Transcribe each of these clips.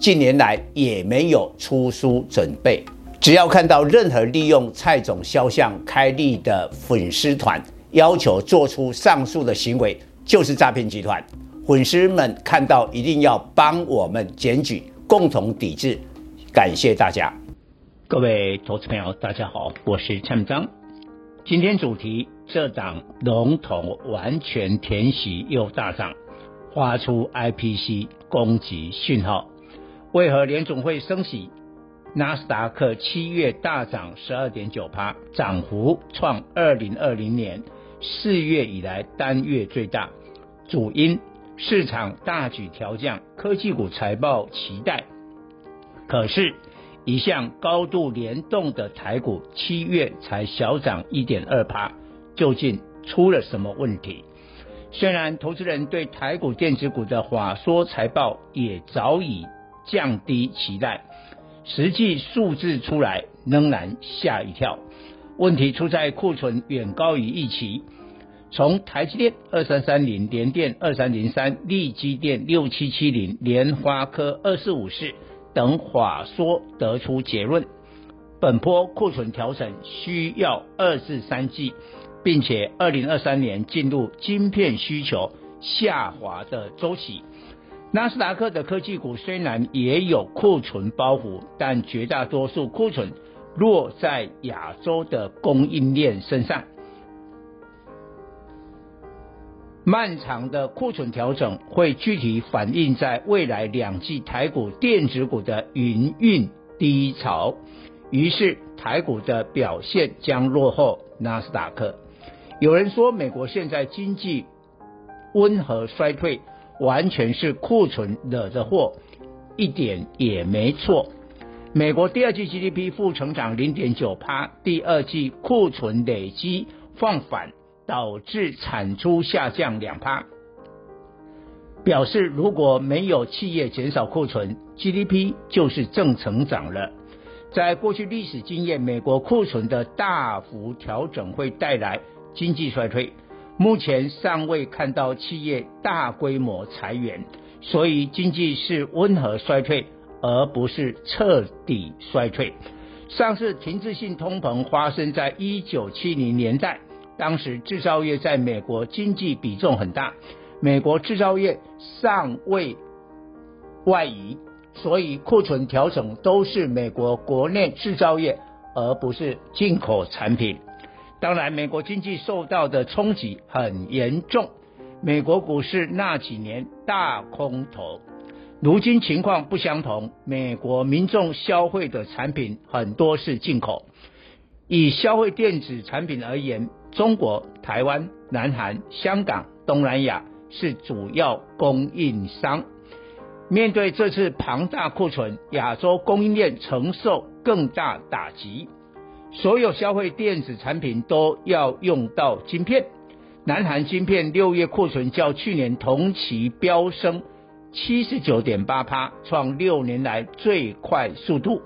近年来也没有出书准备。只要看到任何利用蔡总肖像开立的粉丝团，要求做出上述的行为，就是诈骗集团。粉丝们看到一定要帮我们检举，共同抵制。感谢大家。各位投资朋友，大家好，我是蔡明章。今天主题：这档龙头完全填息又大涨，发出 IPC 攻击讯号。为何联总会升息？纳斯达克七月大涨十二点九趴，涨幅创二零二零年四月以来单月最大。主因市场大举调降科技股财报期待，可是。一向高度联动的台股，七月才小涨一点二趴，究竟出了什么问题？虽然投资人对台股电子股的华硕财报也早已降低期待，实际数字出来仍然吓一跳。问题出在库存远高于预期，从台积电二三三零、联电二三零三、力积电六七七零、联发科二四五四。等法说得出结论，本波库存调整需要二至三季，并且二零二三年进入晶片需求下滑的周期。纳斯达克的科技股虽然也有库存包袱，但绝大多数库存落在亚洲的供应链身上。漫长的库存调整会具体反映在未来两季台股电子股的营运低潮，于是台股的表现将落后纳斯达克。有人说美国现在经济温和衰退，完全是库存惹的祸，一点也没错。美国第二季 GDP 负成长零点九趴，第二季库存累积放缓。导致产出下降两趴，表示如果没有企业减少库存，GDP 就是正成长了。在过去历史经验，美国库存的大幅调整会带来经济衰退。目前尚未看到企业大规模裁员，所以经济是温和衰退，而不是彻底衰退。上次停滞性通膨发生在一九七零年代。当时制造业在美国经济比重很大，美国制造业尚未外移，所以库存调整都是美国国内制造业，而不是进口产品。当然，美国经济受到的冲击很严重，美国股市那几年大空头。如今情况不相同，美国民众消费的产品很多是进口。以消费电子产品而言，中国、台湾、南韩、香港、东南亚是主要供应商。面对这次庞大库存，亚洲供应链承受更大打击。所有消费电子产品都要用到晶片。南韩晶片六月库存较去年同期飙升七十九点八趴，创六年来最快速度。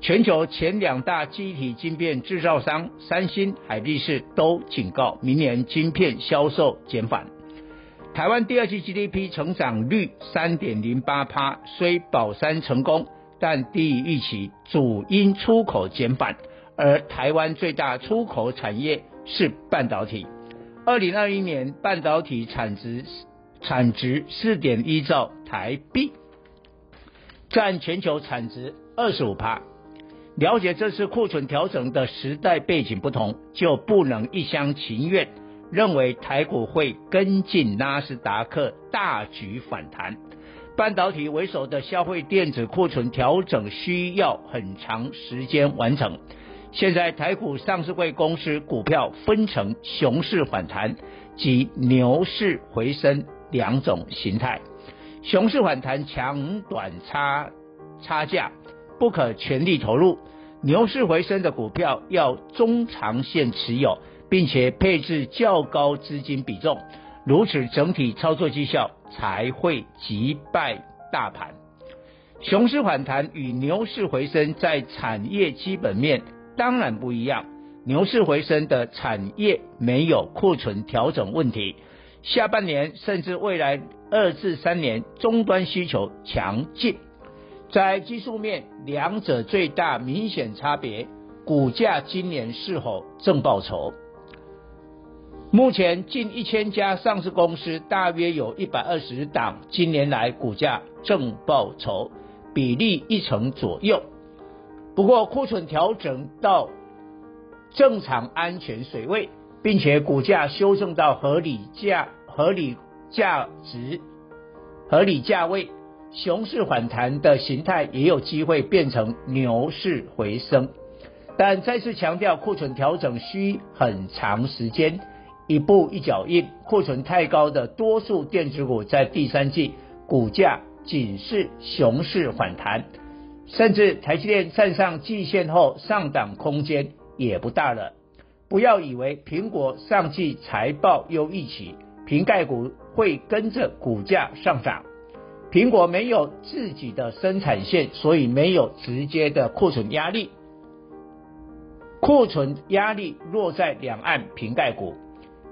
全球前两大机体晶片制造商三星、海力士都警告，明年晶片销售减缓。台湾第二季 GDP 成长率三点零八趴，虽保三成功，但低于预期，主因出口减反。而台湾最大出口产业是半导体，二零二一年半导体产值产值四点一兆台币，占全球产值二十五趴。了解这次库存调整的时代背景不同，就不能一厢情愿认为台股会跟进纳斯达克大举反弹。半导体为首的消费电子库存调整需要很长时间完成。现在台股上市柜公司股票分成熊市反弹及牛市回升两种形态。熊市反弹抢短差差价，不可全力投入。牛市回升的股票要中长线持有，并且配置较高资金比重，如此整体操作绩效才会击败大盘。熊市反弹与牛市回升在产业基本面当然不一样。牛市回升的产业没有库存调整问题，下半年甚至未来二至三年终端需求强劲。在技术面，两者最大明显差别，股价今年是否正报酬？目前近一千家上市公司，大约有一百二十档，今年来股价正报酬，比例一成左右。不过库存调整到正常安全水位，并且股价修正到合理价、合理价值、合理价位。熊市反弹的形态也有机会变成牛市回升，但再次强调库存调整需很长时间，一步一脚印。库存太高的多数电子股在第三季股价仅是熊市反弹，甚至台积电站上季线后上档空间也不大了。不要以为苹果上季财报优预期，苹概股会跟着股价上涨。苹果没有自己的生产线，所以没有直接的库存压力。库存压力落在两岸瓶盖股。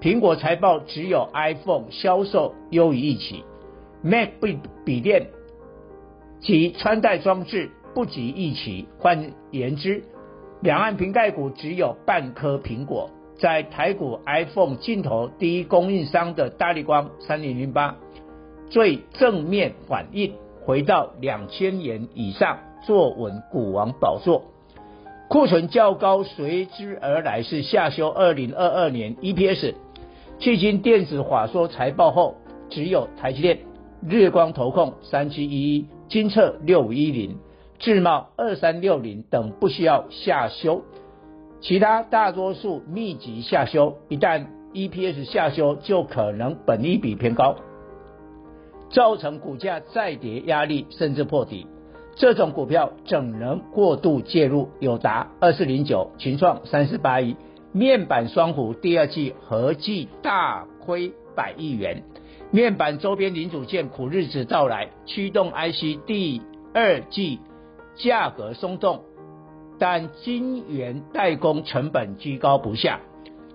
苹果财报只有 iPhone 销售优于预期，Mac 笔电及穿戴装置不及预期。换言之，两岸苹概股只有半颗苹果。在台股 iPhone 镜头第一供应商的大力光三零零八。最正面反应回到两千元以上，坐稳股王宝座。库存较高，随之而来是下修二零二二年 EPS。迄今电子法说财报后，只有台积电、日光投控三七一一、金测六五一零、智茂二三六零等不需要下修，其他大多数密集下修。一旦 EPS 下修，就可能本益比偏高。造成股价再跌压力，甚至破底，这种股票怎能过度介入？友达二四零九、群创三四八一，面板双虎第二季合计大亏百亿元，面板周边零组件苦日子到来，驱动 IC 第二季价格松动，但金元代工成本居高不下，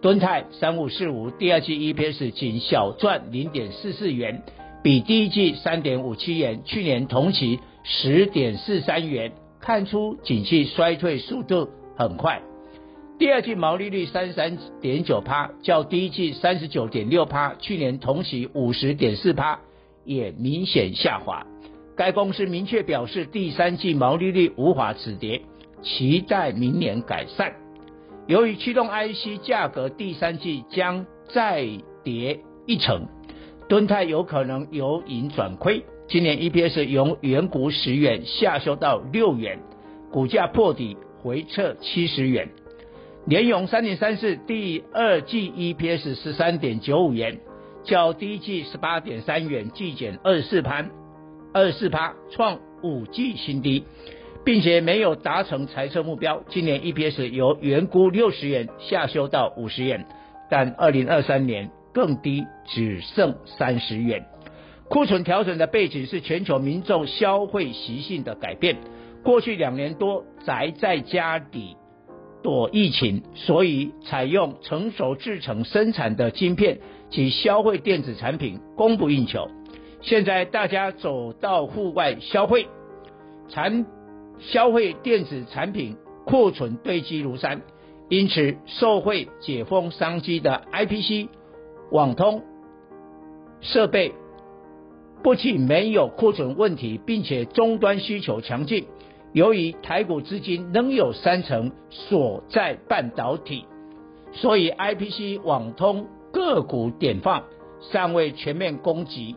敦泰三五四五第二季 EPS 仅小赚零点四四元。比第一季三点五七元，去年同期十点四三元，看出景气衰退速度很快。第二季毛利率三十三点九趴，较第一季三十九点六趴，去年同期五十点四趴，也明显下滑。该公司明确表示，第三季毛利率无法止跌，期待明年改善。由于驱动 IC 价格第三季将再跌一成。敦泰有可能由盈转亏，今年 EPS 由原股十元下修到六元，股价破底回撤七十元。联咏三点三四第二季 EPS 十三点九五元，较第一季十八点三元季减二十四趴，二十四趴创五季新低，并且没有达成财测目标。今年 EPS 由原估六十元下修到五十元，但二零二三年。更低，只剩三十元。库存调整的背景是全球民众消费习性的改变。过去两年多宅在家里躲疫情，所以采用成熟制成生产的晶片及消费电子产品供不应求。现在大家走到户外消费，产消费电子产品库存堆积如山，因此受惠解封商机的 IPC。网通设备不仅没有库存问题，并且终端需求强劲。由于台股资金仍有三成锁在半导体，所以 IPC 网通个股点放尚未全面攻击。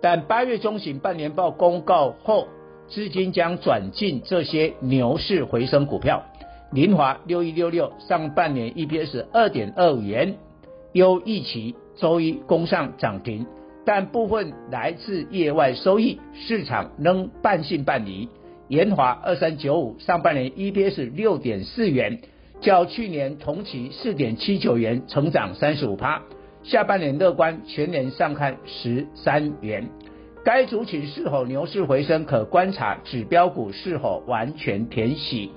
但八月中旬半年报公告后，资金将转进这些牛市回升股票。林华六一六六上半年 EPS 二点二五元，优预期。周一攻上涨停，但部分来自业外收益，市场仍半信半疑。研华二三九五上半年 EPS 六点四元，较去年同期四点七九元成长三十五趴。下半年乐观，全年上看十三元。该族群是否牛市回升，可观察指标股是否完全填息。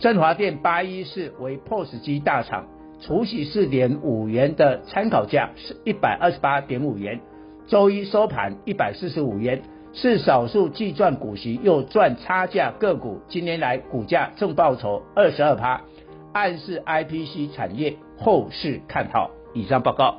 振华电八一四为 POS 机大厂，除息四点五元的参考价是一百二十八点五元，周一收盘一百四十五元。是少数既赚股息又赚差价个股，今年来股价正报酬二十二趴，暗示 IPC 产业后市看好。以上报告。